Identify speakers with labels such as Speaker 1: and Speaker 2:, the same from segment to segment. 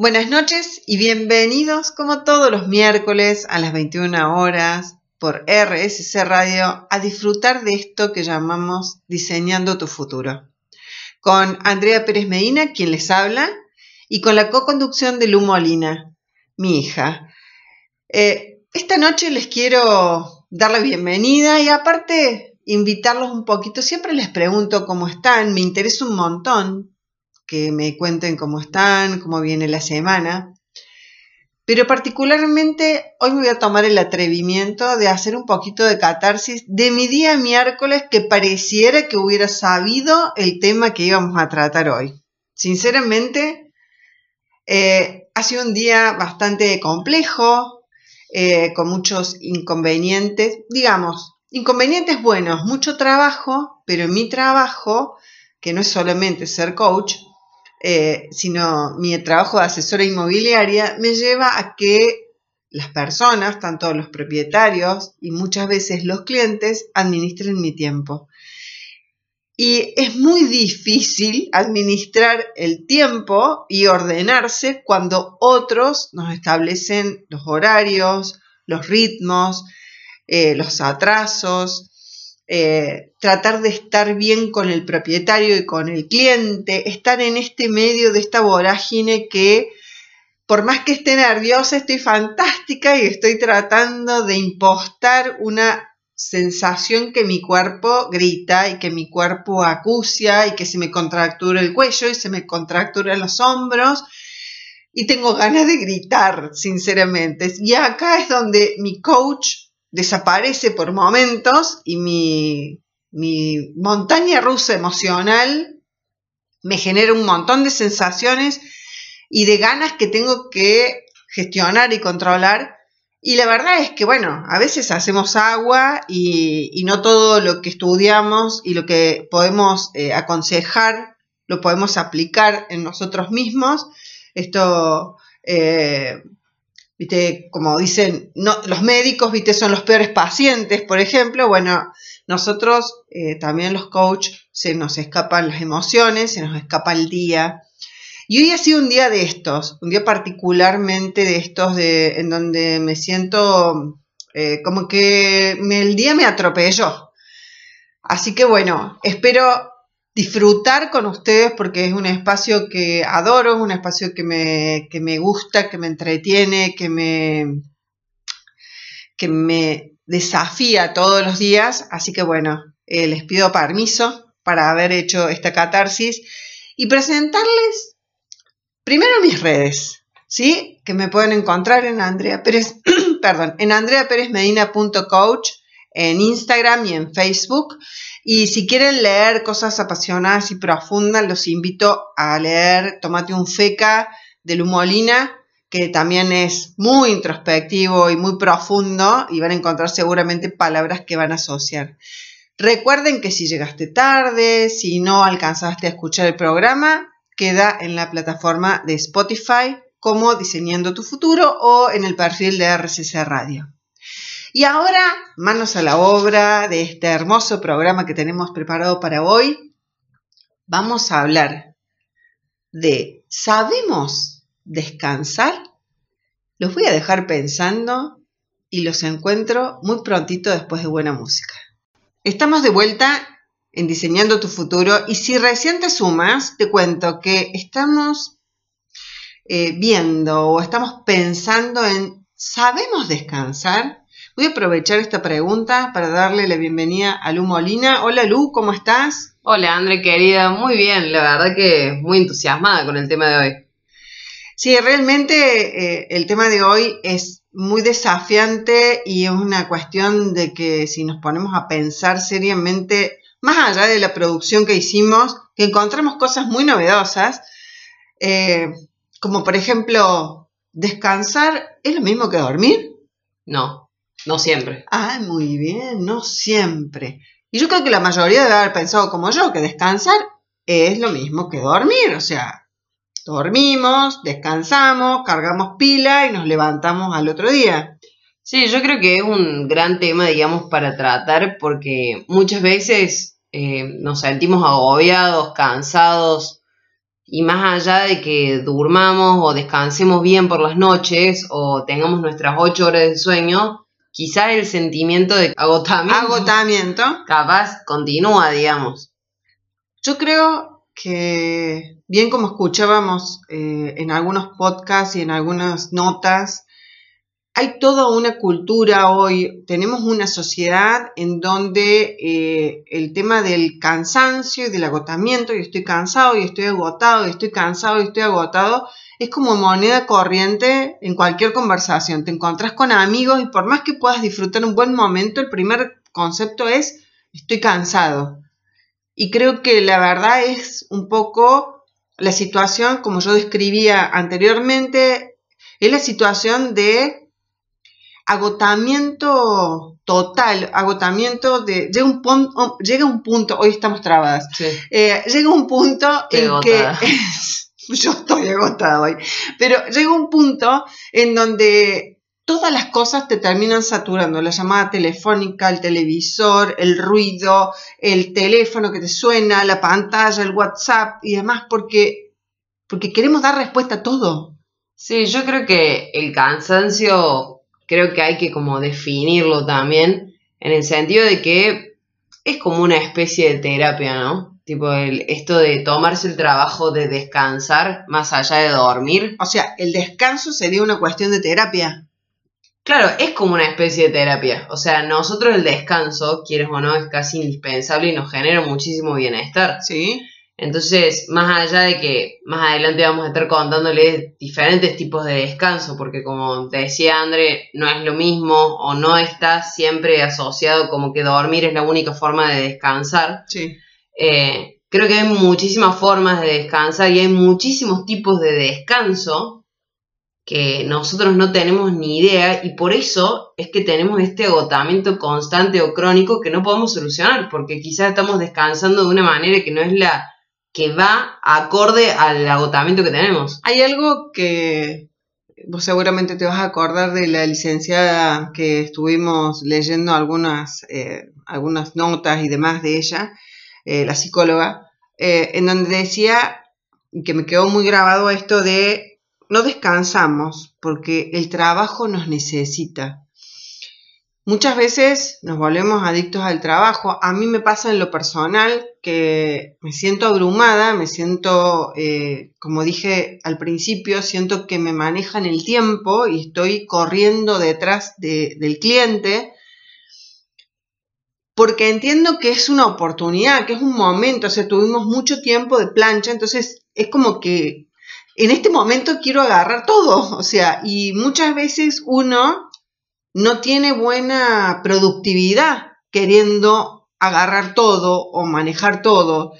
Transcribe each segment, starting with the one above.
Speaker 1: Buenas noches y bienvenidos como todos los miércoles a las 21 horas por RSC Radio a disfrutar de esto que llamamos Diseñando tu futuro. Con Andrea Pérez Medina, quien les habla, y con la co-conducción de Lu Molina, mi hija. Eh, esta noche les quiero dar la bienvenida y aparte invitarlos un poquito. Siempre les pregunto cómo están, me interesa un montón que me cuenten cómo están, cómo viene la semana. Pero particularmente hoy me voy a tomar el atrevimiento de hacer un poquito de catarsis de mi día miércoles que pareciera que hubiera sabido el tema que íbamos a tratar hoy. Sinceramente, eh, ha sido un día bastante complejo, eh, con muchos inconvenientes, digamos, inconvenientes buenos, mucho trabajo, pero mi trabajo, que no es solamente ser coach, eh, sino mi trabajo de asesora inmobiliaria me lleva a que las personas, tanto los propietarios y muchas veces los clientes, administren mi tiempo. Y es muy difícil administrar el tiempo y ordenarse cuando otros nos establecen los horarios, los ritmos, eh, los atrasos, eh, tratar de estar bien con el propietario y con el cliente, estar en este medio de esta vorágine que por más que esté nerviosa, estoy fantástica y estoy tratando de impostar una sensación que mi cuerpo grita y que mi cuerpo acucia y que se me contractura el cuello y se me contractura los hombros y tengo ganas de gritar, sinceramente. Y acá es donde mi coach desaparece por momentos y mi, montaña rusa emocional me genera un montón de sensaciones y de ganas que tengo que gestionar y controlar. Y la verdad es que, bueno, a veces hacemos agua y, no todo lo que estudiamos y lo que podemos eh, aconsejar lo podemos aplicar en nosotros mismos. Esto eh, viste, como dicen, los médicos, viste, son los peores pacientes, por ejemplo, bueno, nosotros eh, también los coaches se nos escapan las emociones, se nos escapa el día. Y hoy ha sido un día de estos, un día particularmente de estos de, en donde me siento eh, como que el día me atropelló. Así que bueno, espero disfrutar con ustedes porque es un espacio que adoro, es un espacio que me, me gusta, que me entretiene, que me, que me desafía todos los días. Así que bueno, eh, les pido permiso para haber hecho esta catarsis y presentarles primero mis redes, ¿sí? Que me pueden encontrar en Andrea Pérez, perdón, en andreaperezmedina.coach en Instagram y en Facebook. Y si quieren leer cosas apasionadas y profundas, los invito a leer Tomate un feca de Lumolina, que también es muy introspectivo y muy profundo y van a encontrar seguramente palabras que van a asociar. Recuerden que si llegaste tarde, si no alcanzaste a escuchar el programa, queda en la plataforma de Spotify como Diseñando tu Futuro o en el perfil de RCC Radio. Y ahora, manos a la obra de este hermoso programa que tenemos preparado para hoy, vamos a hablar de ¿sabemos descansar? Los voy a dejar pensando y los encuentro muy prontito después de buena música. Estamos de vuelta en Diseñando tu futuro y si recién te sumas, te cuento que estamos eh, viendo o estamos pensando en ¿sabemos descansar? Voy a aprovechar esta pregunta para darle la bienvenida a Lu Molina. Hola Lu, ¿cómo estás?
Speaker 2: Hola André, querida, muy bien, la verdad que muy entusiasmada con el tema de hoy.
Speaker 1: Sí, realmente eh, el tema de hoy es muy desafiante y es una cuestión de que si nos ponemos a pensar seriamente, más allá de la producción que hicimos, que encontramos cosas muy novedosas, eh, como por ejemplo, descansar es lo mismo que dormir.
Speaker 2: No, no siempre.
Speaker 1: Ah, muy bien, no siempre. Y yo creo que la mayoría debe haber pensado como yo, que descansar es lo mismo que dormir. O sea, dormimos, descansamos, cargamos pila y nos levantamos al otro día.
Speaker 2: Sí, yo creo que es un gran tema, digamos, para tratar porque muchas veces eh, nos sentimos agobiados, cansados Y más allá de que durmamos o descansemos bien por las noches o tengamos nuestras ocho horas de sueño, quizá el sentimiento de agotamiento,
Speaker 1: Agotamiento.
Speaker 2: capaz continúa, digamos.
Speaker 1: Yo creo que, bien como escuchábamos eh, en algunos podcasts y en algunas notas, hay toda una cultura hoy, tenemos una sociedad en donde eh, el tema del cansancio y del agotamiento, y estoy cansado y estoy agotado, y estoy cansado y estoy agotado, es como moneda corriente en cualquier conversación. Te encontrás con amigos y por más que puedas disfrutar un buen momento, el primer concepto es estoy cansado. Y creo que la verdad es un poco la situación, como yo describía anteriormente, es la situación de agotamiento total, agotamiento de... Llega un, pon- llega un punto, hoy estamos trabadas,
Speaker 2: Sí.
Speaker 1: eh, llega un punto en que... yo estoy agotada hoy, pero llega un punto en donde todas las cosas te terminan saturando, la llamada telefónica, el televisor, el ruido, el teléfono que te suena, la pantalla, el WhatsApp y demás, porque, porque queremos dar respuesta a todo.
Speaker 2: Sí, yo creo que el cansancio, creo que hay que como definirlo también, en el sentido de que es como una especie de terapia, ¿no? Tipo, el, esto de tomarse el trabajo de descansar más allá de dormir.
Speaker 1: O sea, el descanso sería una cuestión de terapia.
Speaker 2: Claro, es como una especie de terapia. O sea, nosotros el descanso, quieres o no, es casi indispensable y nos genera muchísimo bienestar.
Speaker 1: ¿Sí?
Speaker 2: Entonces, más allá de que más adelante vamos a estar contándoles diferentes tipos de descanso, porque como te decía André, no es lo mismo o no está siempre asociado como que dormir es la única forma de descansar.
Speaker 1: Sí.
Speaker 2: Eh, creo que hay muchísimas formas de descansar y hay muchísimos tipos de descanso que nosotros no tenemos ni idea y por eso es que tenemos este agotamiento constante o crónico que no podemos solucionar, porque quizás estamos descansando de una manera que no es la que va acorde al agotamiento que tenemos.
Speaker 1: Hay algo que vos seguramente te vas a acordar de la licenciada que estuvimos leyendo algunas, eh, algunas notas y demás de ella, eh, la psicóloga, eh, en donde decía, que me quedó muy grabado esto de no descansamos porque el trabajo nos necesita. Muchas veces nos volvemos adictos al trabajo. A mí me pasa en lo personal que me siento abrumada, me siento, eh, como dije al principio, siento que me manejan el tiempo y estoy corriendo detrás de- del cliente porque entiendo que es una oportunidad, que es un momento, o sea, tuvimos mucho tiempo de plancha, entonces es como que en este momento quiero agarrar todo, o sea, y muchas veces uno no tiene buena productividad queriendo agarrar todo o manejar todo.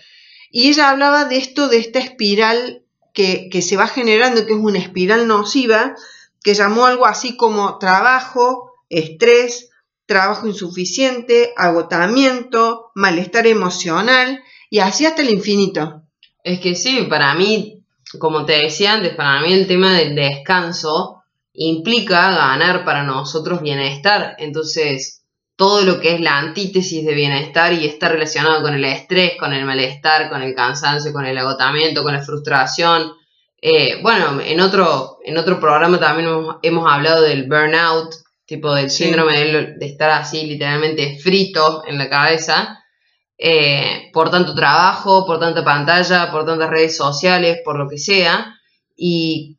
Speaker 1: Y ella hablaba de esto, de esta espiral que, que se va generando, que es una espiral nociva, que llamó algo así como trabajo, estrés, trabajo insuficiente, agotamiento, malestar emocional y así hasta el infinito.
Speaker 2: Es que sí, para mí, como te decía antes, para mí el tema del descanso implica ganar para nosotros bienestar. Entonces, todo lo que es la antítesis de bienestar y está relacionado con el estrés, con el malestar, con el cansancio, con el agotamiento, con la frustración. Eh, bueno, en otro, en otro programa también hemos, hemos hablado del burnout, tipo del
Speaker 1: Sí.
Speaker 2: síndrome de, de estar así literalmente frito en la cabeza eh, por tanto trabajo, por tanta pantalla, por tantas redes sociales, por lo que sea. Y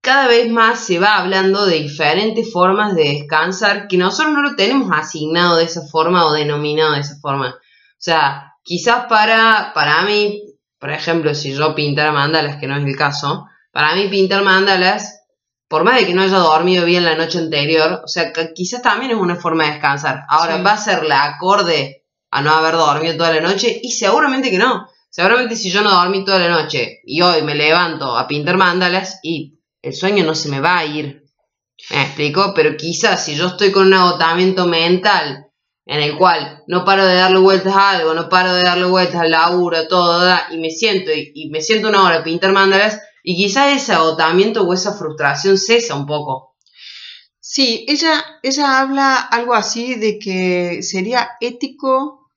Speaker 2: cada vez más se va hablando de diferentes formas de descansar que nosotros no lo tenemos asignado de esa forma o denominado de esa forma. O sea, quizás para, para mí, por ejemplo, si yo pintara mandalas, que no es el caso, para mí pintar mandalas, por más de que no haya dormido bien la noche anterior, o sea, que quizás también es una forma de descansar. Ahora,
Speaker 1: Sí.
Speaker 2: ¿va a ser la acorde a no haber dormido toda la noche? Y seguramente que no. Seguramente si yo no dormí toda la noche y hoy me levanto a pintar mandalas y el sueño no se me va a ir. ¿Me explico? Pero quizás si yo estoy con un agotamiento mental en el cual no paro de darle vueltas a algo, no paro de darle vueltas al laburo, todo, y me siento y, y me siento una hora a pintar mandalas y quizás ese agotamiento o esa frustración cesa un poco.
Speaker 1: Sí, ella, ella habla algo así de que sería ético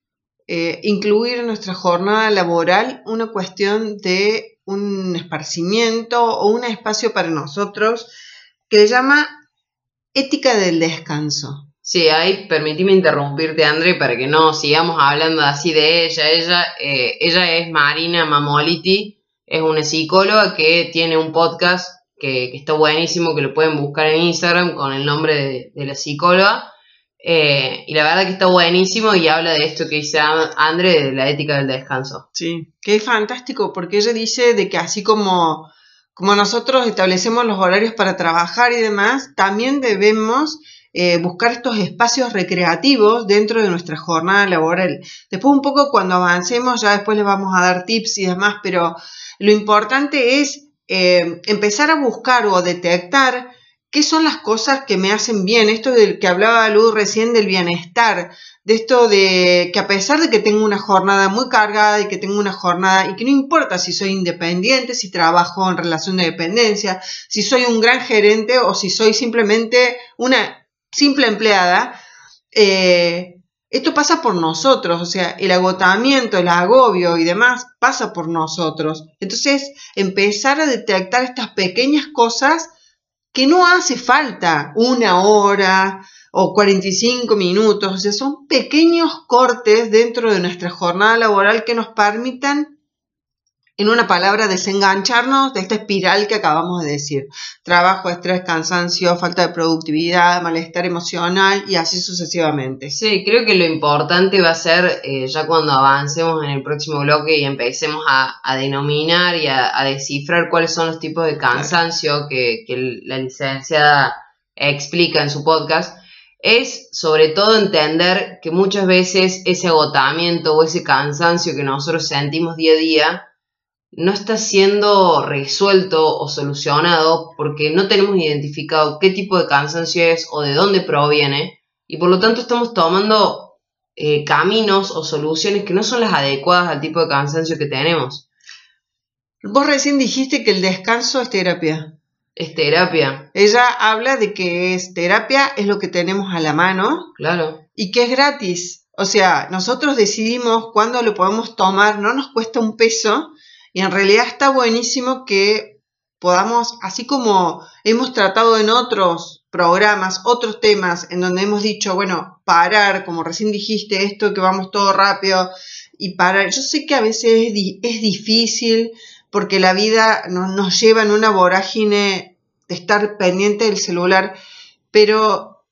Speaker 1: eh, incluir en nuestra jornada laboral una cuestión de un esparcimiento o un espacio para nosotros que le llama ética del descanso.
Speaker 2: Sí, ahí permíteme interrumpirte, André, para que no sigamos hablando así de ella. Ella, eh, ella es Marina Mamoliti, es una psicóloga que tiene un podcast que, está buenísimo, que lo pueden buscar en Instagram con el nombre de, la psicóloga. Eh, y la verdad que está buenísimo y habla de esto que dice André, de la ética del descanso.
Speaker 1: Sí, que es fantástico, porque ella dice de que así como, como nosotros establecemos los horarios para trabajar y demás, también debemos eh, buscar estos espacios recreativos dentro de nuestra jornada laboral. Después un poco cuando avancemos, ya después les vamos a dar tips y demás, pero lo importante es eh, empezar a buscar o detectar qué son las cosas que me hacen bien. Esto del que hablaba Luz recién del bienestar, de esto de que a pesar de que tengo una jornada muy cargada y que tengo una jornada y que no importa si soy independiente, si trabajo en relación de dependencia, si soy un gran gerente o si soy simplemente una simple empleada, eh, esto pasa por nosotros, o sea, el agotamiento, el agobio y demás pasa por nosotros. Entonces, empezar a detectar estas pequeñas cosas que no hace falta una hora o 45 minutos, o sea, son pequeños cortes dentro de nuestra jornada laboral que nos permitan en una palabra, desengancharnos de esta espiral que acabamos de decir. Trabajo, estrés, cansancio, falta de productividad, malestar emocional y así sucesivamente.
Speaker 2: Sí, creo que lo importante va a ser eh, ya cuando avancemos en el próximo bloque y empecemos a, denominar y a, descifrar cuáles son los tipos de cansancio que, que la licenciada explica en su podcast es sobre todo entender que muchas veces ese agotamiento o ese cansancio que nosotros sentimos día a día no está siendo resuelto o solucionado porque no tenemos identificado qué tipo de cansancio es o de dónde proviene y por lo tanto estamos tomando eh, caminos o soluciones que no son las adecuadas al tipo de cansancio que tenemos.
Speaker 1: Vos recién dijiste que el descanso es terapia.
Speaker 2: Es terapia.
Speaker 1: Ella habla de que es terapia, es lo que tenemos a la mano.
Speaker 2: Claro.
Speaker 1: Y que es gratis. O sea, nosotros decidimos cuándo lo podemos tomar, no nos cuesta un peso y en realidad está buenísimo que podamos, así como hemos tratado en otros programas, otros temas, en donde hemos dicho, bueno, parar, como recién dijiste, esto que vamos todo rápido y parar. Yo sé que a veces es, es difícil porque la vida nos lleva en una vorágine de estar pendiente del celular, pero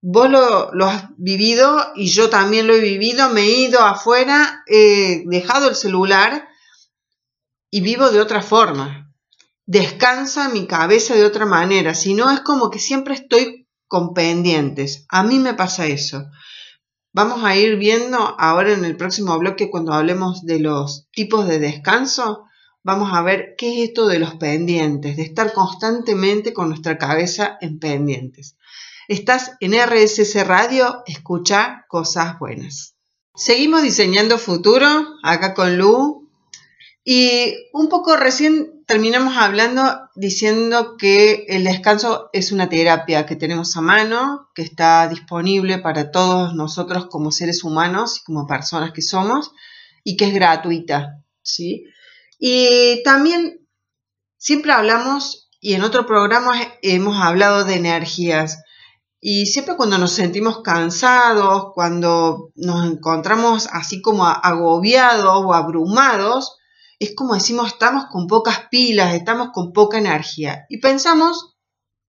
Speaker 1: vos lo, lo, has vivido y yo también lo he vivido, me he ido afuera, he dejado el celular y vivo de otra forma. Descansa mi cabeza de otra manera, si no es como que siempre estoy con pendientes. A mí me pasa eso. Vamos a ir viendo ahora en el próximo bloque cuando hablemos de los tipos de descanso. Vamos a ver qué es esto de los pendientes, de estar constantemente con nuestra cabeza en pendientes. Estás en RSS Radio, escucha cosas buenas. Seguimos diseñando futuro, acá con Lu, y un poco recién terminamos hablando diciendo que el descanso es una terapia que tenemos a mano, que está disponible para todos nosotros como seres humanos y como personas que somos, y que es gratuita, ¿sí? Y también siempre hablamos, y en otro programa hemos hablado de energías, y siempre cuando nos sentimos cansados, cuando nos encontramos así como agobiados o abrumados, es como decimos, estamos con pocas pilas, estamos con poca energía. Y pensamos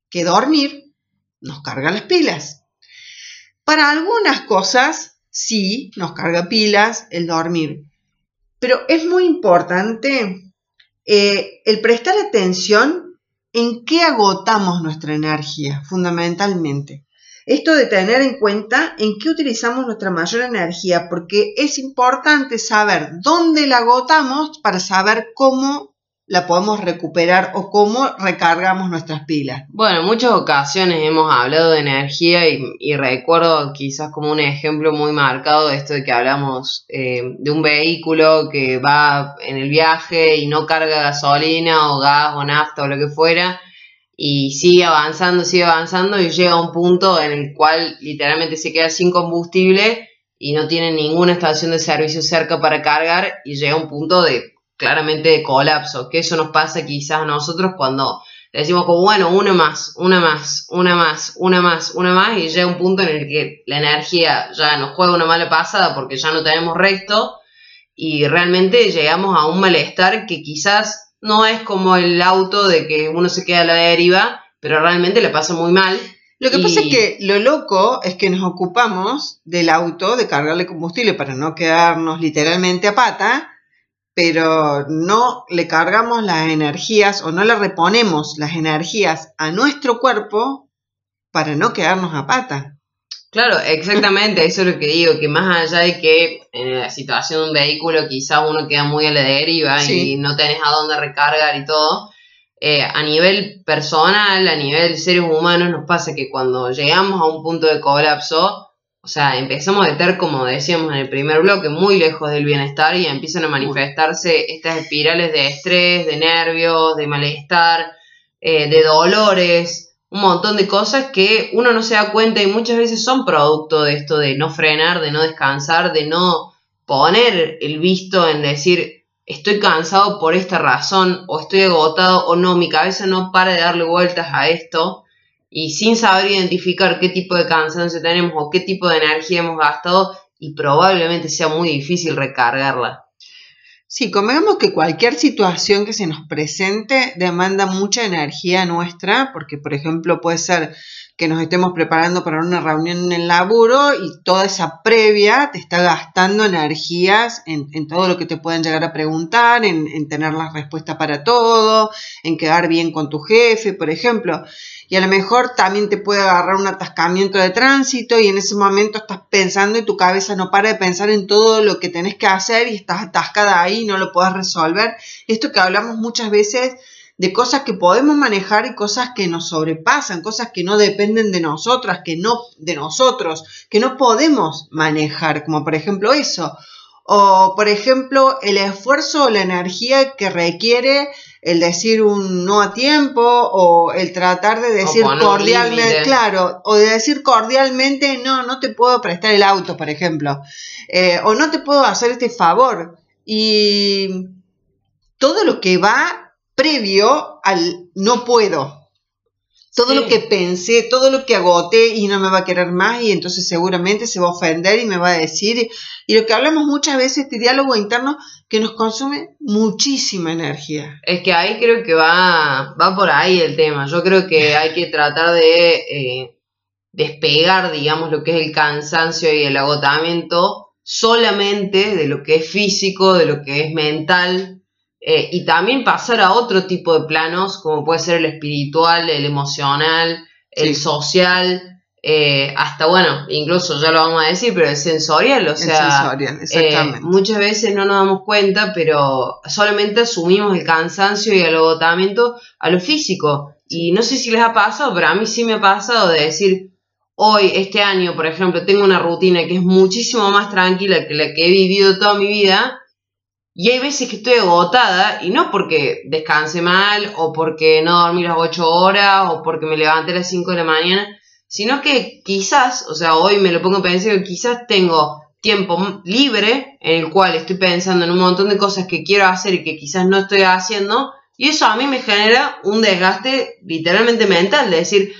Speaker 1: que dormir nos carga las pilas. Para algunas cosas, sí, nos carga pilas el dormir. Pero es muy importante eh, el prestar atención en qué agotamos nuestra energía, fundamentalmente. Esto de tener en cuenta en qué utilizamos nuestra mayor energía, porque es importante saber dónde la agotamos para saber cómo la podemos recuperar o cómo recargamos nuestras pilas.
Speaker 2: Bueno, en muchas ocasiones hemos hablado de energía y, recuerdo quizás como un ejemplo muy marcado de esto de que hablamos eh, de un vehículo que va en el viaje y no carga gasolina o gas o nafta o lo que fuera y sigue avanzando, sigue avanzando y llega a un punto en el cual literalmente se queda sin combustible y no tienen ninguna estación de servicio cerca para cargar y llega un punto de claramente de colapso, que eso nos pasa quizás a nosotros cuando decimos como, bueno, una más, una más, una más, una más, una más, y llega un punto en el que la energía ya nos juega una mala pasada porque ya no tenemos resto, y realmente llegamos a un malestar que quizás no es como el auto de que uno se queda a la deriva, pero realmente le pasa muy mal.
Speaker 1: Lo que pasa es que lo loco es que nos ocupamos del auto, de cargarle combustible para no quedarnos literalmente a pata, pero no le cargamos las energías o no le reponemos las energías a nuestro cuerpo para no quedarnos a pata.
Speaker 2: Claro, exactamente, eso es lo que digo, que más allá de que en la situación de un vehículo quizás uno queda muy a la deriva y no tenés a dónde recargar y todo, eh, a nivel personal, a nivel seres humanos, nos pasa que cuando llegamos a un punto de colapso, o sea, empezamos a estar, como decíamos en el primer bloque, muy lejos del bienestar y empiezan a manifestarse estas espirales de estrés, de nervios, de malestar, eh, de dolores, un montón de cosas que uno no se da cuenta y muchas veces son producto de esto de no frenar, de no descansar, de no poner el visto en decir estoy cansado por esta razón o estoy agotado o no, mi cabeza no para de darle vueltas a esto y sin saber identificar qué tipo de cansancio tenemos o qué tipo de energía hemos gastado y probablemente sea muy difícil recargarla.
Speaker 1: Sí, convengamos que cualquier situación que se nos presente demanda mucha energía nuestra, porque por ejemplo puede ser que nos estemos preparando para una reunión en el laburo y toda esa previa te está gastando energías en, todo lo que te pueden llegar a preguntar, en, en tener la respuesta para todo, en quedar bien con tu jefe, por ejemplo y a lo mejor también te puede agarrar un atascamiento de tránsito y en ese momento estás pensando y tu cabeza no para de pensar en todo lo que tenés que hacer y estás atascada ahí y no lo puedes resolver. Esto que hablamos muchas veces de cosas que podemos manejar y cosas que nos sobrepasan, cosas que no dependen de nosotras, que no de nosotros, que no podemos manejar, como por ejemplo eso. O por ejemplo, el esfuerzo o la energía que requiere el decir un no a tiempo o el tratar de decir cordialmente, claro, o de decir cordialmente, no, no te puedo prestar el auto, por ejemplo, eh, o no te puedo hacer este favor. Y todo lo que va previo al no puedo todo lo que pensé, todo lo que agoté y no me va a querer más y entonces seguramente se va a ofender y me va a decir. Y lo que hablamos muchas veces, este diálogo interno que nos consume muchísima energía.
Speaker 2: Es que ahí creo que va, va por ahí el tema. Yo creo que hay que tratar de eh, despegar, digamos, lo que es el cansancio y el agotamiento solamente de lo que es físico, de lo que es mental, eh, y también pasar a otro tipo de planos, como puede ser el espiritual, el emocional, el social, eh, hasta bueno, incluso ya lo vamos a decir, pero el sensorial, o sea, eh, muchas veces no nos damos cuenta, pero solamente asumimos el cansancio y el agotamiento a lo físico. Y no sé si les ha pasado, pero a mí sí me ha pasado de decir, hoy, este año, por ejemplo, tengo una rutina que es muchísimo más tranquila que la que he vivido toda mi vida y hay veces que estoy agotada y no porque descanse mal o porque no dormí las 8 horas o porque me levanté a las 5 de la mañana, sino que quizás, o sea, hoy me lo pongo a pensar que quizás tengo tiempo libre en el cual estoy pensando en un montón de cosas que quiero hacer y que quizás no estoy haciendo y eso a mí me genera un desgaste literalmente mental, de decir,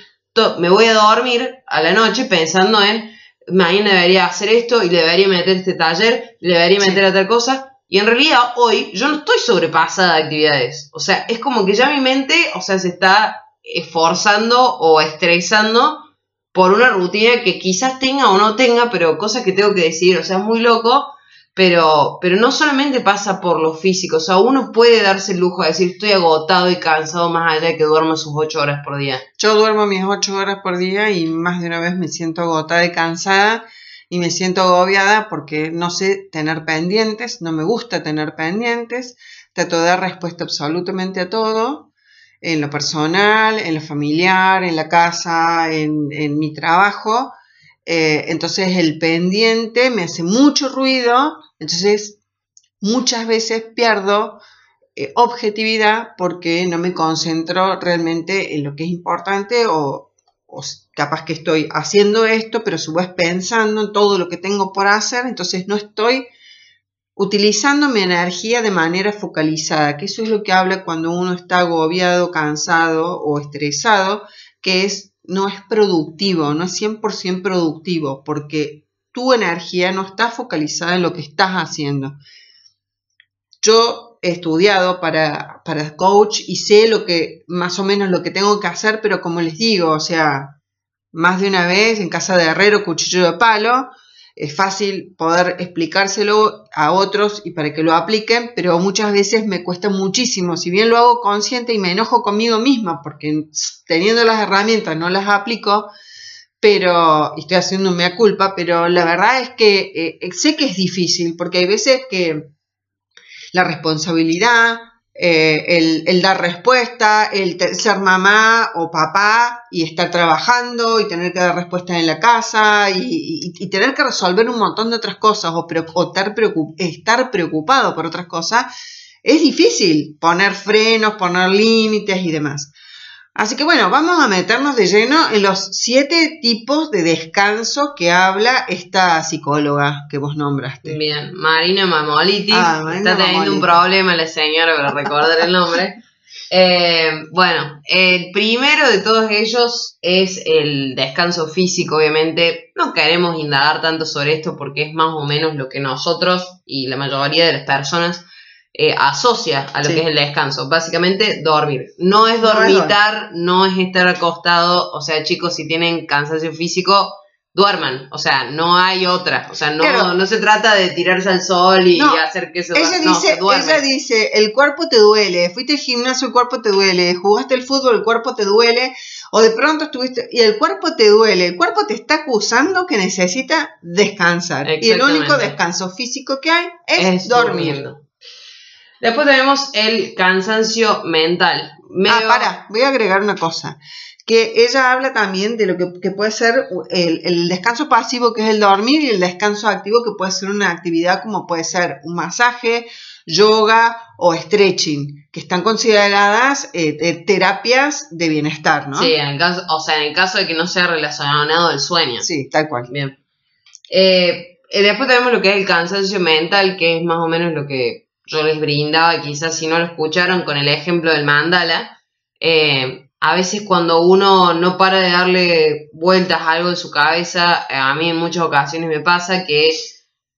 Speaker 2: me voy a dormir a la noche pensando en mañana debería hacer esto y le debería meter este taller, le debería meter otra cosa y en realidad hoy yo no estoy sobrepasada de actividades. O sea, es como que ya mi mente, o sea, se está esforzando o estresando por una rutina que quizás tenga o no tenga, pero cosas que tengo que decidir. O sea, es muy loco, pero, pero no solamente pasa por lo físico. O sea, uno puede darse el lujo de decir estoy agotado y cansado más allá de que duermo sus ocho horas por día.
Speaker 1: Yo duermo mis ocho horas por día y más de una vez me siento agotada y cansada y me siento agobiada porque no sé tener pendientes, no me gusta tener pendientes, trato de dar respuesta absolutamente a todo, en lo personal, en lo familiar, en la casa, en, mi trabajo. Eh, entonces el pendiente me hace mucho ruido, entonces muchas veces pierdo eh, objetividad porque no me concentro realmente en lo que es importante o, o capaz que estoy haciendo esto, pero su vez pensando en todo lo que tengo por hacer, entonces no estoy utilizando mi energía de manera focalizada, que eso es lo que habla cuando uno está agobiado, cansado o estresado, que es no es productivo, no es 100% productivo, porque tu energía no está focalizada en lo que estás haciendo. Yo estudiado para, para coach y sé lo que, más o menos lo que tengo que hacer, pero como les digo, o sea, más de una vez en casa de herrero, cuchillo de palo, es fácil poder explicárselo a otros y para que lo apliquen, pero muchas veces me cuesta muchísimo. Si bien lo hago consciente y me enojo conmigo misma porque teniendo las herramientas no las aplico, pero estoy haciendo mea culpa, pero la verdad es que eh, sé que es difícil porque hay veces que la responsabilidad, eh, el, dar respuesta, el ser mamá o papá y estar trabajando y tener que dar respuesta en la casa y, tener que resolver un montón de otras cosas o, estar, preocupado por otras cosas, es difícil poner frenos, poner límites y demás. Así que bueno, vamos a meternos de lleno en los siete tipos de descanso que habla esta psicóloga que vos nombraste.
Speaker 2: Bien, Marina Mamolitis. Ah, está teniendo un problema la señora para recordar el nombre. Eh, bueno, el primero de todos ellos es el descanso físico, obviamente. No queremos indagar tanto sobre esto porque es más o menos lo que nosotros y la mayoría de las personas eh, asocia a lo que es el descanso. Básicamente, dormir. No es dormitar, no es estar acostado. O sea, chicos, si tienen cansancio físico, duerman. O sea, no hay otra. O sea, no, no se trata de tirarse al sol y hacer que se
Speaker 1: ella dice, ella dice, el cuerpo te duele, fuiste al gimnasio, el cuerpo te duele, jugaste el fútbol, el cuerpo te duele, o de pronto estuviste y el cuerpo te duele, el cuerpo te está acusando que necesita descansar. Y el único descanso físico que hay es, dormir.
Speaker 2: Después tenemos el cansancio mental.
Speaker 1: Ah, para, voy a agregar una cosa. Que ella habla también de lo que, puede ser el, descanso pasivo, que es el dormir, y el descanso activo, que puede ser una actividad como puede ser un masaje, yoga o stretching, que están consideradas eh, terapias de bienestar, ¿no?
Speaker 2: Sí, en el caso, o sea, en el caso de que no sea relacionado al sueño.
Speaker 1: Sí, tal cual.
Speaker 2: Bien. Eh, eh, después tenemos lo que es el cansancio mental, que es más o menos lo que yo les brindaba, quizás si no lo escucharon, con el ejemplo del mandala. Eh, a veces cuando uno no para de darle vueltas a algo en su cabeza, eh, a mí en muchas ocasiones me pasa que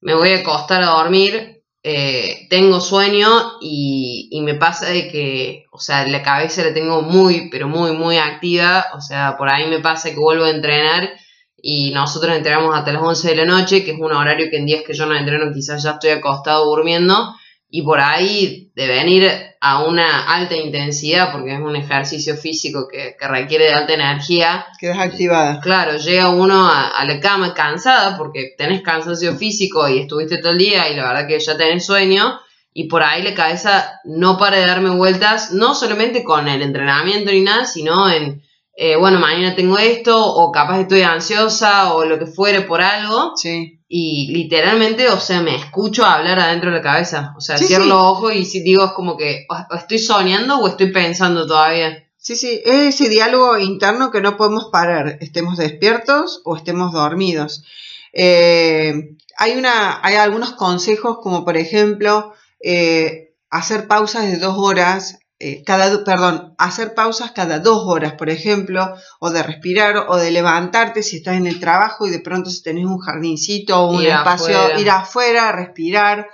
Speaker 2: me voy a acostar a dormir, eh, tengo sueño y, y, me pasa de que, o sea, la cabeza la tengo muy, pero muy, muy activa, o sea, por ahí me pasa que vuelvo a entrenar y nosotros entrenamos hasta las 11 de la noche, que es un horario que en días que yo no entreno quizás ya estoy acostado durmiendo y por ahí de venir a una alta intensidad, porque es un ejercicio físico que, requiere de alta energía.
Speaker 1: Quedas activada.
Speaker 2: Claro, llega uno a, la cama cansada porque tenés cansancio físico y estuviste todo el día y la verdad que ya tenés sueño. Y por ahí la cabeza no para de darme vueltas, no solamente con el entrenamiento ni nada, sino en, eh, bueno, mañana tengo esto, o capaz estoy ansiosa, o lo que fuere por algo.
Speaker 1: Sí
Speaker 2: y literalmente, o sea, me escucho hablar adentro de la cabeza. O sea, cierro los ojos y si digo es como que o estoy soñando o estoy pensando todavía.
Speaker 1: Sí, sí, es ese diálogo interno que no podemos parar, estemos despiertos o estemos dormidos. Eh, hay, una, hay algunos consejos como por ejemplo eh, hacer pausas de dos horas eh, cada, perdón, hacer pausas cada dos horas, por ejemplo, o de respirar o de levantarte si estás en el trabajo y de pronto si tenés un jardincito o un espacio, ir afuera, respirar,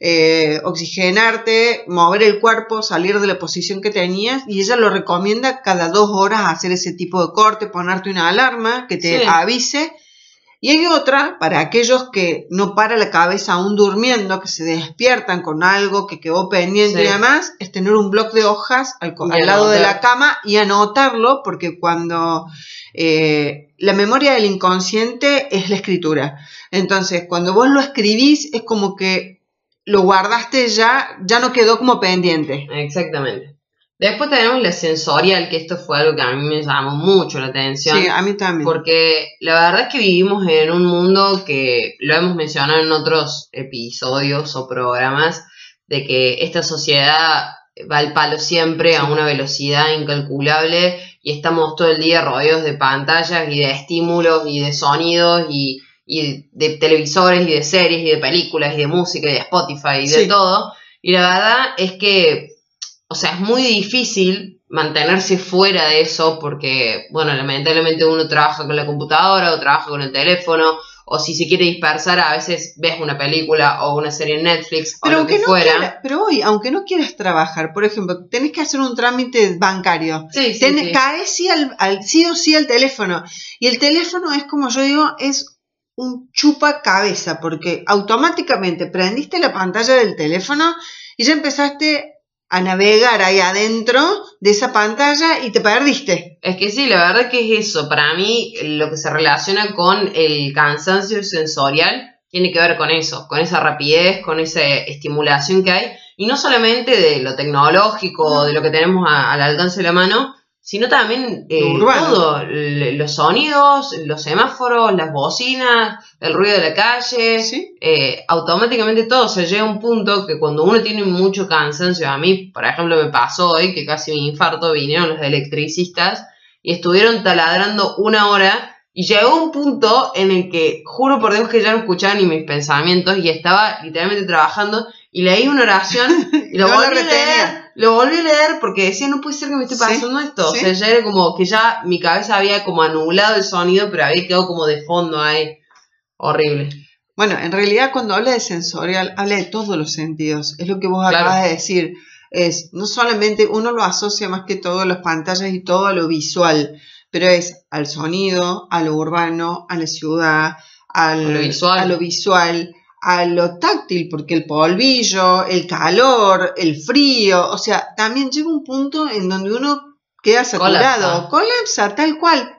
Speaker 1: eh, oxigenarte, mover el cuerpo, salir de la posición que tenías y ella lo recomienda cada dos horas hacer ese tipo de corte, ponerte una alarma que te avise y hay otra para aquellos que no para la cabeza aún durmiendo, que se despiertan con algo que quedó pendiente y demás, es tener un bloc de hojas al, lado de la cama y anotarlo, porque cuando eh, la memoria del inconsciente es la escritura. Entonces, cuando vos lo escribís, es como que lo guardaste ya, ya no quedó como pendiente.
Speaker 2: Exactamente. Después tenemos la sensorial, que esto fue algo que a mí me llamó mucho la atención.
Speaker 1: Sí, a mí también.
Speaker 2: Porque la verdad es que vivimos en un mundo que lo hemos mencionado en otros episodios o programas, de que esta sociedad va al palo siempre a una velocidad incalculable y estamos todo el día rodeados de pantallas y de estímulos y de sonidos y, y de televisores y de series y de películas y de música y de Spotify y de todo. Y la verdad es que, o sea, es muy difícil mantenerse fuera de eso porque, bueno, lamentablemente uno trabaja con la computadora o trabaja con el teléfono o si se quiere dispersar a veces ves una película o una serie en Netflix
Speaker 1: Pero
Speaker 2: o lo que
Speaker 1: no
Speaker 2: fuera.
Speaker 1: quiera- pero hoy, aunque no quieras trabajar, por ejemplo, tenés que hacer un trámite bancario.
Speaker 2: Sí, sí.
Speaker 1: Caes sí, al, al- sí o sí al teléfono. Y el teléfono es como yo digo, es un chupa cabeza, porque automáticamente prendiste la pantalla del teléfono y ya empezaste a navegar ahí adentro de esa pantalla y te perdiste.
Speaker 2: Es que sí, la verdad que es eso. Para mí, lo que se relaciona con el cansancio sensorial tiene que ver con eso, con esa rapidez, con esa estimulación que hay. Y no solamente de lo tecnológico, de lo que tenemos a- al alcance de la mano, sino también eh, todo. Los sonidos, los semáforos, las bocinas, el ruido de la calle.
Speaker 1: ¿Sí?
Speaker 2: eh, automáticamente todo se llega a un punto que cuando uno tiene mucho cansancio, a mí, por ejemplo, me pasó hoy que casi me infarto, vinieron los electricistas y estuvieron taladrando una hora y llegó un punto en el que juro por Dios que ya no escuchaba ni mis pensamientos y estaba literalmente trabajando y leí una oración y lo
Speaker 1: No
Speaker 2: volví a leer, lo volví a leer porque decía no puede ser que me esté
Speaker 1: Sí,
Speaker 2: pasando esto,
Speaker 1: sí.
Speaker 2: o sea, ya era como que ya mi cabeza había como anulado el sonido pero había quedado como de fondo ahí, horrible.
Speaker 1: Bueno, en realidad cuando habla de sensorial, habla de todos los sentidos. Es lo que vos
Speaker 2: Claro.
Speaker 1: acabas de decir. Es, no solamente uno lo asocia más que todo a las pantallas y todo a lo visual, pero es al sonido, a lo urbano, a la ciudad, al,
Speaker 2: A lo visual.
Speaker 1: a lo visual, a lo táctil, porque el polvillo, el calor, el frío, o sea, también llega un punto en donde uno queda saturado, colapsa, tal cual.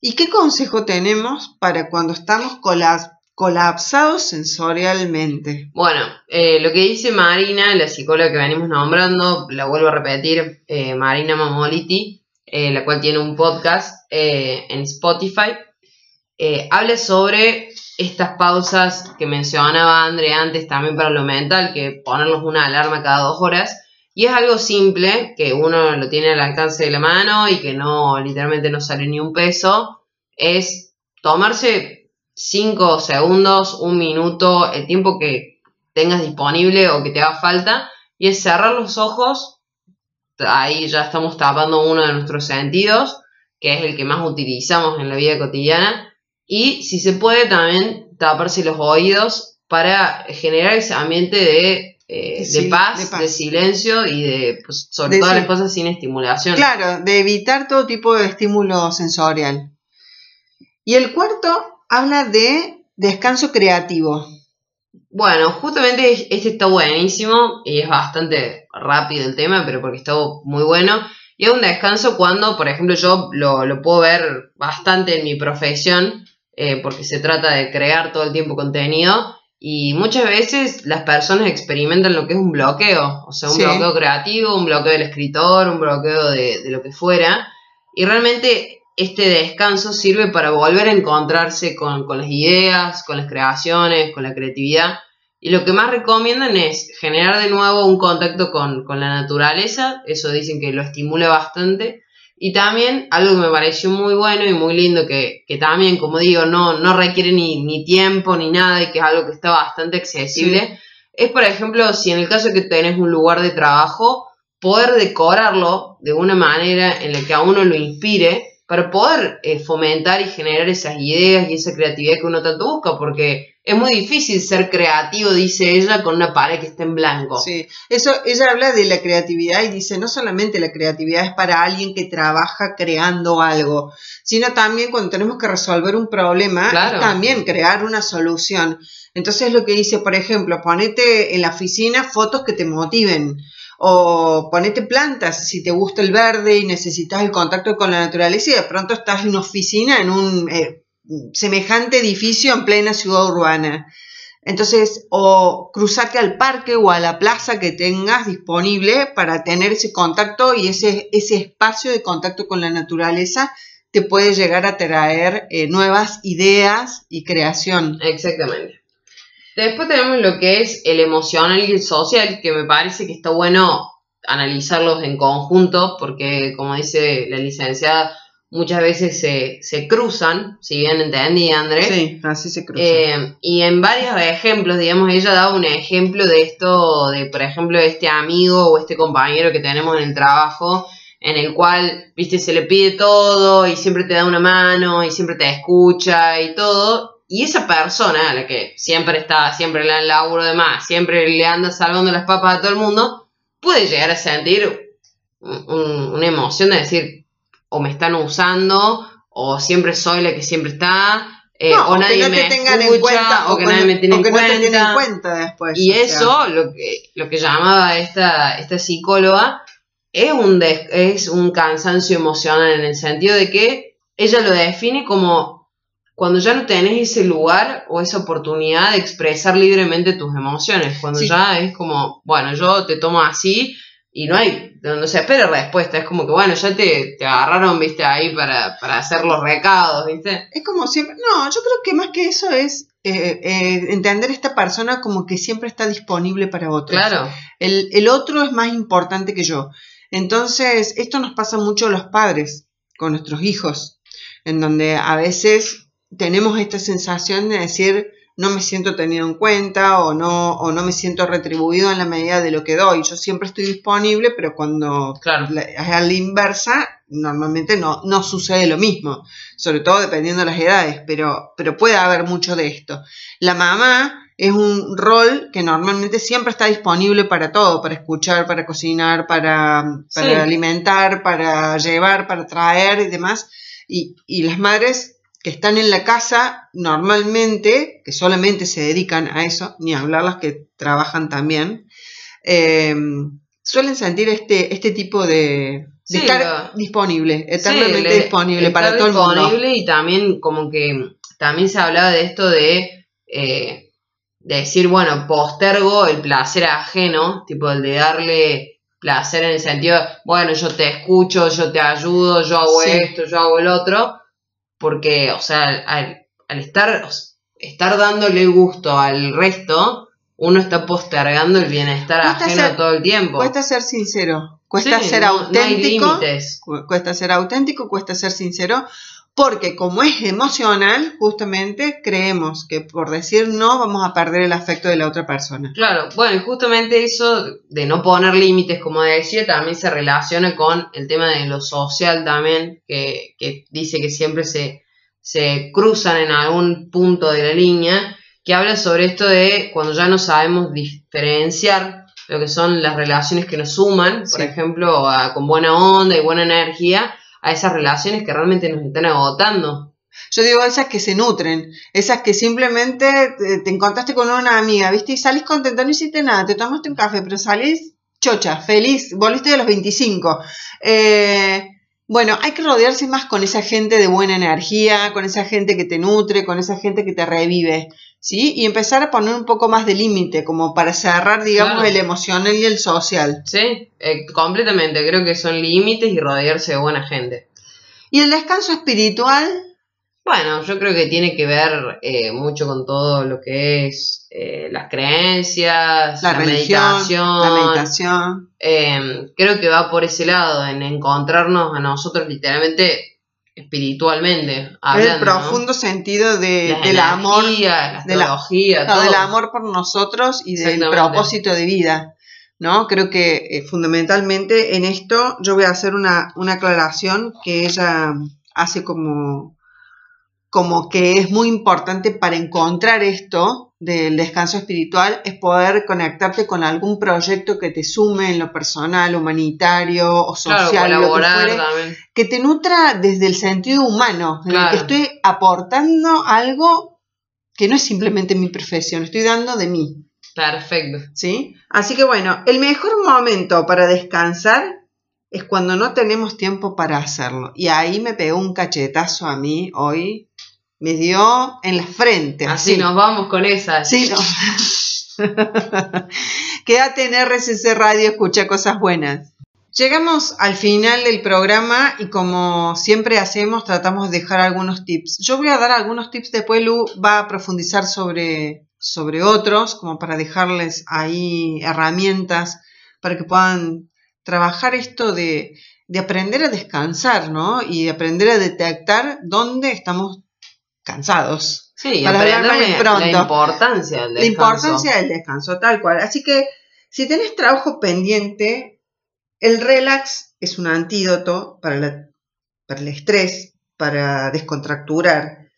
Speaker 1: ¿Y qué consejo tenemos para cuando estamos colapsados sensorialmente?
Speaker 2: Bueno, eh, lo que dice Marina, la psicóloga que venimos nombrando, la vuelvo a repetir, eh, Marina Mamoliti, eh, la cual tiene un podcast en Spotify, habla sobre estas pausas que mencionaba André antes también para lo mental, que ponernos una alarma cada dos horas. Y es algo simple, que uno lo tiene al alcance de la mano y que no, literalmente no sale ni un peso, es tomarse 5 segundos, un minuto, el tiempo que tengas disponible o que te haga falta, y es cerrar los ojos, ahí ya estamos tapando uno de nuestros sentidos, que es el que más utilizamos en la vida cotidiana, y si se puede también taparse los oídos para generar ese ambiente de, eh,
Speaker 1: De
Speaker 2: paz,
Speaker 1: de
Speaker 2: silencio y de, pues, sobre
Speaker 1: sil-
Speaker 2: las cosas sin estimulación.
Speaker 1: Claro, de evitar todo tipo de estímulo sensorial. Y el cuarto habla de descanso creativo.
Speaker 2: Bueno, justamente es- este está buenísimo y es bastante rápido el tema, pero porque está muy bueno. Y es un descanso cuando, por ejemplo, yo lo, lo puedo ver bastante en mi profesión, eh, porque se trata de crear todo el tiempo contenido. Y muchas veces las personas experimentan lo que es un bloqueo, o sea, un
Speaker 1: Sí.
Speaker 2: bloqueo creativo, un bloqueo del escritor, un bloqueo de, de lo que fuera. Y realmente este descanso sirve para volver a encontrarse con, con las ideas, con las creaciones, con la creatividad. Y lo que más recomiendan es generar de nuevo un contacto con, con la naturaleza, eso dicen que lo estimula bastante. Y también algo que me pareció muy bueno y muy lindo, que, que también, como digo, no, no requiere ni, ni tiempo ni nada y que es algo que está bastante accesible, es por ejemplo, si en el caso que tenés un lugar de trabajo, poder decorarlo de una manera en la que a uno lo inspire para poder eh, fomentar y generar esas ideas y esa creatividad que uno tanto busca, porque es muy difícil ser creativo, dice ella, con una pared que está en blanco.
Speaker 1: Sí, eso ella habla de la creatividad y dice no solamente la creatividad es para alguien que trabaja creando algo, sino también cuando tenemos que resolver un problema,
Speaker 2: Claro.
Speaker 1: es también crear una solución. Entonces lo que dice, por ejemplo, ponete en la oficina fotos que te motiven. O ponete plantas si te gusta el verde y necesitas el contacto con la naturaleza y de pronto estás en una oficina en un eh, semejante edificio en plena ciudad urbana. Entonces, o cruzarte al parque o a la plaza que tengas disponible para tener ese contacto y ese, ese espacio de contacto con la naturaleza te puede llegar a traer eh, nuevas ideas y creación.
Speaker 2: Exactamente. Después tenemos lo que es el emocional y el social, que me parece que está bueno analizarlos en conjunto, porque como dice la licenciada, muchas veces se, se cruzan, si bien entendí, Andrés.
Speaker 1: Sí, así se cruzan.
Speaker 2: Eh, y en varios ejemplos, digamos, ella daba un ejemplo de esto, de por ejemplo, este amigo o este compañero que tenemos en el trabajo, en el cual, viste, se le pide todo y siempre te da una mano y siempre te escucha y todo. Y esa persona, a la que siempre está, siempre le da el laburo de más, siempre le anda salvando las papas a todo el mundo, puede llegar a sentir una emoción de decir, o me están usando, o siempre soy la que siempre está, eh, o, nadie me escucha, o que nadie me tiene, en, cuenta.
Speaker 1: después.
Speaker 2: Y eso, lo que, lo que llamaba esta, esta psicóloga, es un, es un cansancio emocional en el sentido de que ella lo define como cuando ya no tenés ese lugar o esa oportunidad de expresar libremente tus emociones, cuando ya es como, bueno, yo te tomo así y no hay, no se espera respuesta, es como que, bueno, ya te, te agarraron, viste, ahí para, para, hacer los recados, viste.
Speaker 1: Es como siempre, no, yo creo que más que eso es eh, eh, entender esta persona como que siempre está disponible para otros.
Speaker 2: Claro.
Speaker 1: El, el otro es más importante que yo. Entonces, esto nos pasa mucho a los padres con nuestros hijos, en donde a veces tenemos esta sensación de decir, no me siento tenido en cuenta o no, o no me siento retribuido en la medida de lo que doy. Yo siempre estoy disponible, pero cuando
Speaker 2: claro.
Speaker 1: es a la inversa, normalmente no, no sucede lo mismo, sobre todo dependiendo de las edades, pero, pero puede haber mucho de esto. La mamá es un rol que normalmente siempre está disponible para todo, para escuchar, para cocinar, para, para
Speaker 2: Sí.
Speaker 1: alimentar, para llevar, para traer y demás. Y, y las madres que están en la casa normalmente, que solamente se dedican a eso, ni hablar las que trabajan también, eh, suelen sentir este, este tipo de, de
Speaker 2: Sí,
Speaker 1: estar
Speaker 2: lo-
Speaker 1: disponible, eternamente
Speaker 2: Sí, le-
Speaker 1: disponible para todo el mundo.
Speaker 2: disponible y también como que también se hablaba de esto de, eh, de decir, bueno, postergo el placer ajeno, tipo el de darle placer en el sentido, bueno, yo te escucho, yo te ayudo, yo hago
Speaker 1: Sí.
Speaker 2: esto, yo hago el otro, porque, o sea, al, al estar, estar dándole gusto al resto, uno está postergando el bienestar
Speaker 1: Cuesta
Speaker 2: ajeno
Speaker 1: ser-
Speaker 2: todo el tiempo.
Speaker 1: Cuesta ser sincero, cuesta
Speaker 2: Sí,
Speaker 1: ser
Speaker 2: no- no hay
Speaker 1: auténtico, cuesta ser auténtico, cuesta ser sincero, porque como es emocional, justamente creemos que por decir no vamos a perder el afecto de la otra persona.
Speaker 2: Claro, bueno, y justamente eso de no poner límites, como decía, también se relaciona con el tema de lo social también, que, que dice que siempre se, se cruzan en algún punto de la línea, que habla sobre esto de cuando ya no sabemos diferenciar lo que son las relaciones que nos suman, por
Speaker 1: Sí.
Speaker 2: ejemplo, a- con buena onda y buena energía, a esas relaciones que realmente nos están agotando.
Speaker 1: Yo digo esas que se nutren, esas que simplemente te, te encontraste con una amiga, ¿viste? Y salís contenta, no hiciste nada, te tomaste un café, pero salís chocha, feliz, volviste de los 25. Eh, bueno, hay que rodearse más con esa gente de buena energía, con esa gente que te nutre, con esa gente que te revive, ¿sí? Y empezar a poner un poco más de límite, como para cerrar, digamos,
Speaker 2: Claro.
Speaker 1: el emocional y el social.
Speaker 2: Sí, Eh, completamente, creo que son límites y rodearse de buena gente.
Speaker 1: Y el descanso espiritual,
Speaker 2: Bueno, yo creo que tiene que ver eh, mucho con todo lo que es eh, las creencias,
Speaker 1: la,
Speaker 2: la,
Speaker 1: religión,
Speaker 2: meditación.
Speaker 1: la meditación.
Speaker 2: Eh, creo que va por ese lado, en encontrarnos a nosotros literalmente espiritualmente, hablando.
Speaker 1: el profundo sentido de, del amor,
Speaker 2: la
Speaker 1: de la-
Speaker 2: todo.
Speaker 1: del amor por nosotros y del propósito de vida. ¿no? Creo que eh, fundamentalmente en esto yo voy a hacer una, una aclaración que ella hace como, como que es muy importante para encontrar esto del descanso espiritual, es poder conectarte con algún proyecto que te sume en lo personal, humanitario o
Speaker 2: Claro,
Speaker 1: social, lo que fuere, que te nutra desde el sentido humano, en el
Speaker 2: Claro.
Speaker 1: que estoy aportando algo que no es simplemente mi profesión, estoy dando de mí.
Speaker 2: Perfecto.
Speaker 1: ¿sí? Así que bueno, el mejor momento para descansar es cuando no tenemos tiempo para hacerlo. Y ahí me pegó un cachetazo a mí hoy, me dio en la frente.
Speaker 2: Así nos vamos con esa.
Speaker 1: Sí, no. Quédate en RCC Radio, escucha cosas buenas. Llegamos al final del programa y como siempre hacemos, tratamos de dejar algunos tips. Yo voy a dar algunos tips, después Lu va a profundizar sobre, sobre otros, como para dejarles ahí herramientas para que puedan trabajar esto de, de aprender a descansar, ¿no? Y de aprender a detectar dónde estamos cansados.
Speaker 2: Sí,
Speaker 1: Para hablar
Speaker 2: la,
Speaker 1: pronto.
Speaker 2: la importancia del
Speaker 1: La
Speaker 2: descanso.
Speaker 1: importancia del descanso, tal cual. Así que si tenés trabajo pendiente, el relax es un antídoto para, la- para el estrés, para descontracturar.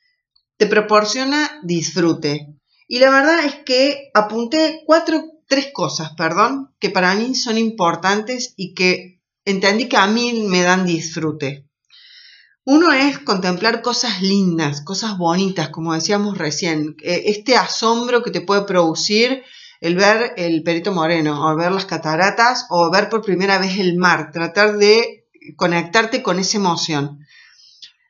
Speaker 1: Te proporciona disfrute. Y la verdad es que apunté cuatro, tres cosas, perdón, que para mí son importantes y que entendí que a mí me dan disfrute. Uno es contemplar cosas lindas, cosas bonitas, como decíamos recién. Eh, Este asombro que te puede producir el ver el Perito Moreno, o ver las cataratas, o ver por primera vez el mar. Tratar de conectarte con esa emoción.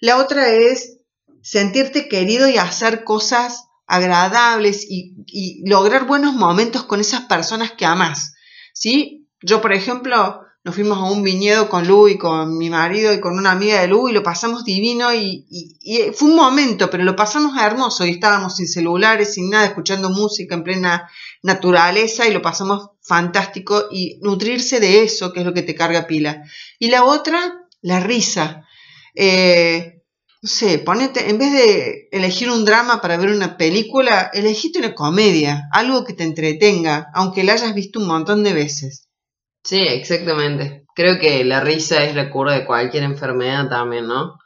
Speaker 1: La otra es sentirte querido y hacer cosas agradables y, lograr buenos momentos con esas personas que amas. ¿Sí? Yo, por ejemplo, nos fuimos a un viñedo con Lu y con mi marido y con una amiga de Lu y lo pasamos divino y, y fue un momento, pero lo pasamos hermoso y estábamos sin celulares, sin nada, escuchando música en plena naturaleza y lo pasamos fantástico y nutrirse de eso, que es lo que te carga pila. Y la otra, la risa. Eh, no sé, ponete, en vez de elegir un drama para ver una película, elegiste una comedia, algo que te entretenga, aunque la hayas visto un montón de veces.
Speaker 2: Sí, exactamente. Creo que la risa es la cura de cualquier enfermedad también, ¿no?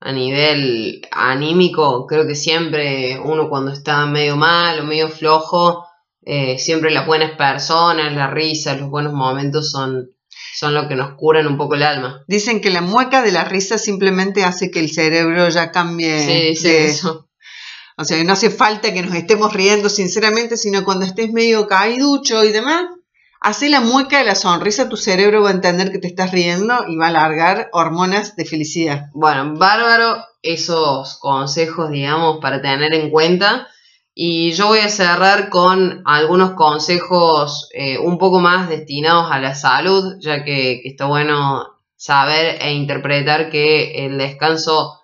Speaker 2: A nivel anímico, creo que siempre uno cuando está medio mal o medio flojo, eh, siempre las buenas personas, la risa, los buenos momentos son, son lo que nos curan un poco el alma.
Speaker 1: Dicen que la mueca de la risa simplemente hace que el cerebro ya cambie.
Speaker 2: Sí,
Speaker 1: de-
Speaker 2: eso.
Speaker 1: O sea, no hace falta que nos estemos riendo sinceramente, sino cuando estés medio caíducho y demás, hace la mueca de la sonrisa, tu cerebro va a entender que te estás riendo y va a largar hormonas de felicidad.
Speaker 2: Bueno, bárbaro esos consejos, digamos, para tener en cuenta. Y yo voy a cerrar con algunos consejos eh, un poco más destinados a la salud, ya que, que está bueno saber e interpretar que el descanso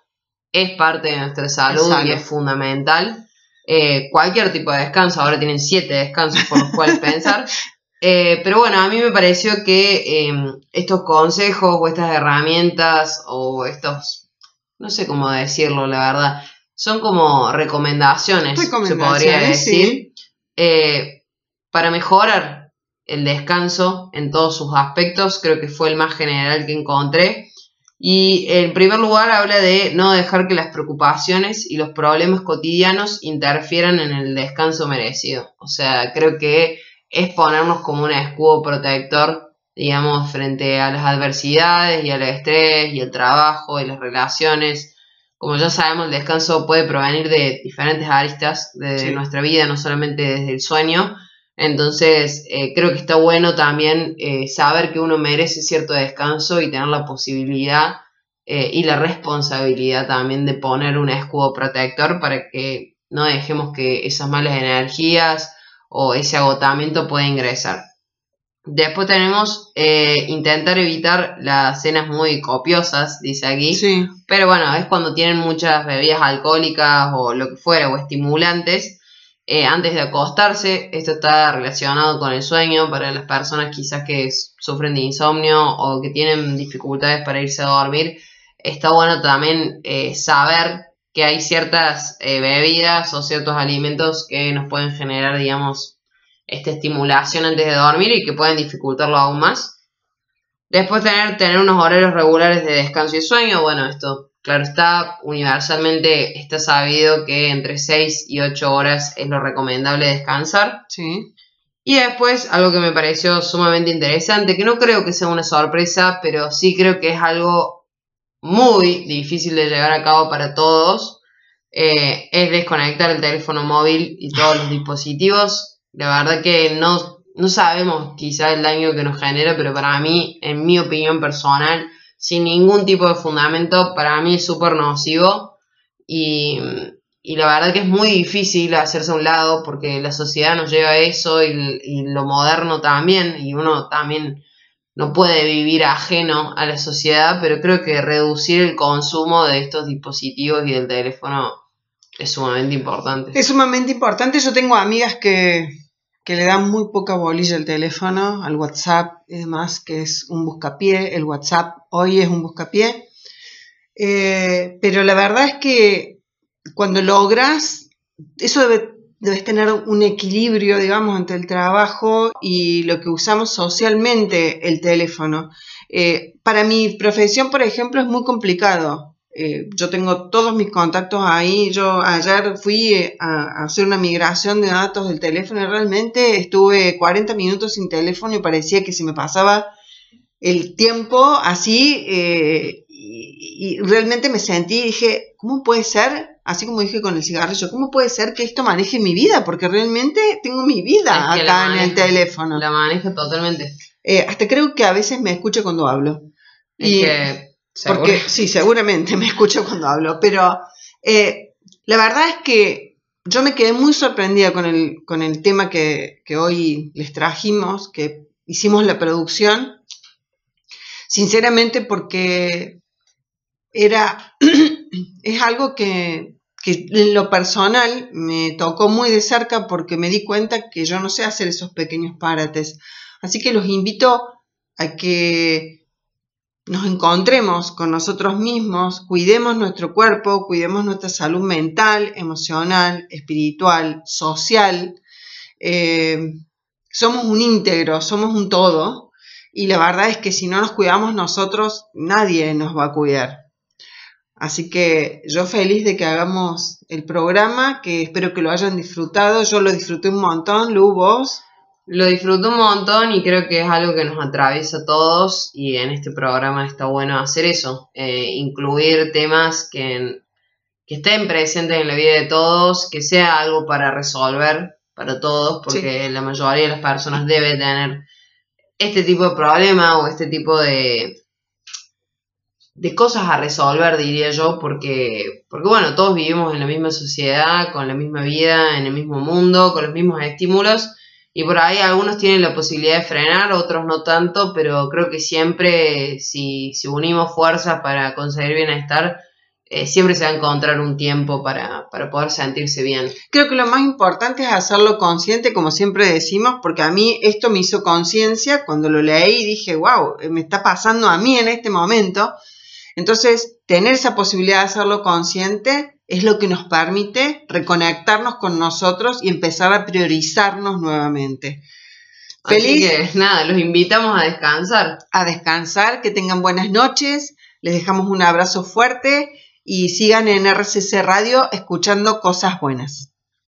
Speaker 2: es parte de nuestra salud y es fundamental. Eh, cualquier tipo de descanso, ahora tienen siete descansos por los cuales pensar. Eh, pero bueno, a mí me pareció que eh, estos consejos o estas herramientas o estos, no sé cómo decirlo, la verdad, son como recomendaciones, se podría
Speaker 1: Recomendaciones,
Speaker 2: decir, eh, para mejorar el descanso en todos sus aspectos. Creo que fue el más general que encontré. Y en primer lugar habla de no dejar que las preocupaciones y los problemas cotidianos interfieran en el descanso merecido. O sea, creo que es ponernos como un escudo protector, digamos, frente a las adversidades y al estrés y el trabajo y las relaciones. Como ya sabemos, el descanso puede provenir de diferentes aristas de
Speaker 1: Sí.
Speaker 2: nuestra vida, no solamente desde el sueño. Entonces, eh, creo que está bueno también eh, saber que uno merece cierto descanso y tener la posibilidad eh, y la responsabilidad también de poner un escudo protector para que no dejemos que esas malas energías o ese agotamiento pueda ingresar. Después tenemos eh, intentar evitar las cenas muy copiosas, dice aquí.
Speaker 1: Sí.
Speaker 2: Pero bueno, es cuando tienen muchas bebidas alcohólicas o lo que fuera, o estimulantes, eh, antes de acostarse. Esto está relacionado con el sueño para las personas quizás que sufren de insomnio o que tienen dificultades para irse a dormir. Está bueno también eh, saber que hay ciertas eh, bebidas o ciertos alimentos que nos pueden generar, digamos, esta estimulación antes de dormir y que pueden dificultarlo aún más. Después tener, tener unos horarios regulares de descanso y sueño, bueno, esto claro está, universalmente está sabido que entre 6 y 8 horas es lo recomendable descansar.
Speaker 1: Sí.
Speaker 2: Y después algo que me pareció sumamente interesante, que no creo que sea una sorpresa, pero sí creo que es algo muy difícil de llevar a cabo para todos, eh, es desconectar el teléfono móvil y todos los dispositivos. La verdad que no, no sabemos quizá el daño que nos genera, pero para mí, en mi opinión personal, sin ningún tipo de fundamento, para mí es súper nocivo y, y la verdad que es muy difícil hacerse a un lado porque la sociedad nos lleva a eso y, y lo moderno también y uno también no puede vivir ajeno a la sociedad, pero creo que reducir el consumo de estos dispositivos y del teléfono es sumamente importante.
Speaker 1: Es sumamente importante. Yo tengo amigas que, que le dan muy poca bolilla al teléfono, al WhatsApp y demás, que es un buscapié. El WhatsApp hoy es un buscapié. Eh, pero la verdad es que cuando logras, eso debe, debes tener un equilibrio, digamos, entre el trabajo y lo que usamos socialmente, el teléfono. Eh, para mi profesión, por ejemplo, es muy complicado eh, yo tengo todos mis contactos ahí. Yo ayer fui eh, a, hacer una migración de datos del teléfono y realmente estuve 40 minutos sin teléfono y parecía que se me pasaba el tiempo así eh, y, realmente me sentí y dije, ¿cómo puede ser? Así como dije con el cigarrillo, ¿cómo puede ser que esto maneje mi vida? Porque realmente tengo mi vida acá en el teléfono.
Speaker 2: La manejo totalmente.
Speaker 1: hasta creo que a veces me escucho cuando hablo.
Speaker 2: y, que
Speaker 1: porque sí, seguramente me escucho cuando hablo, pero eh, la verdad es que yo me quedé muy sorprendida con el, con el tema que, hoy les trajimos, que hicimos la producción, sinceramente porque era, es algo que, que en lo personal me tocó muy de cerca porque me di cuenta que yo no sé hacer esos pequeños parates. Así que los invito a que nos encontremos con nosotros mismos, cuidemos nuestro cuerpo, cuidemos nuestra salud mental, emocional, espiritual, social. Eh, somos un íntegro, somos un todo y la verdad es que si no nos cuidamos nosotros, nadie nos va a cuidar. Así que yo feliz de que hagamos el programa, que espero que lo hayan disfrutado. Yo lo disfruté un montón, Lu, vos.
Speaker 2: Lo disfruto un montón y creo que es algo que nos atraviesa a todos y en este programa está bueno hacer eso, eh, incluir temas que, que estén presentes en la vida de todos, que sea algo para resolver para todos, porque la mayoría de las personas debe tener este tipo de problema o este tipo de, de cosas a resolver, diría yo, porque, porque bueno, todos vivimos en la misma sociedad, con la misma vida, en el mismo mundo, con los mismos estímulos y por ahí algunos tienen la posibilidad de frenar, otros no tanto, pero creo que siempre si, si unimos fuerzas para conseguir bienestar, eh, siempre se va a encontrar un tiempo para, para, poder sentirse bien.
Speaker 1: Creo que lo más importante es hacerlo consciente, como siempre decimos, porque a mí esto me hizo conciencia cuando lo leí y dije, wow, me está pasando a mí en este momento. Entonces, tener esa posibilidad de hacerlo consciente es lo que nos permite reconectarnos con nosotros y empezar a priorizarnos nuevamente.
Speaker 2: Feliz. que nada, los invitamos a descansar.
Speaker 1: A descansar, que tengan buenas noches. Les dejamos un abrazo fuerte y sigan en RCC Radio escuchando cosas buenas.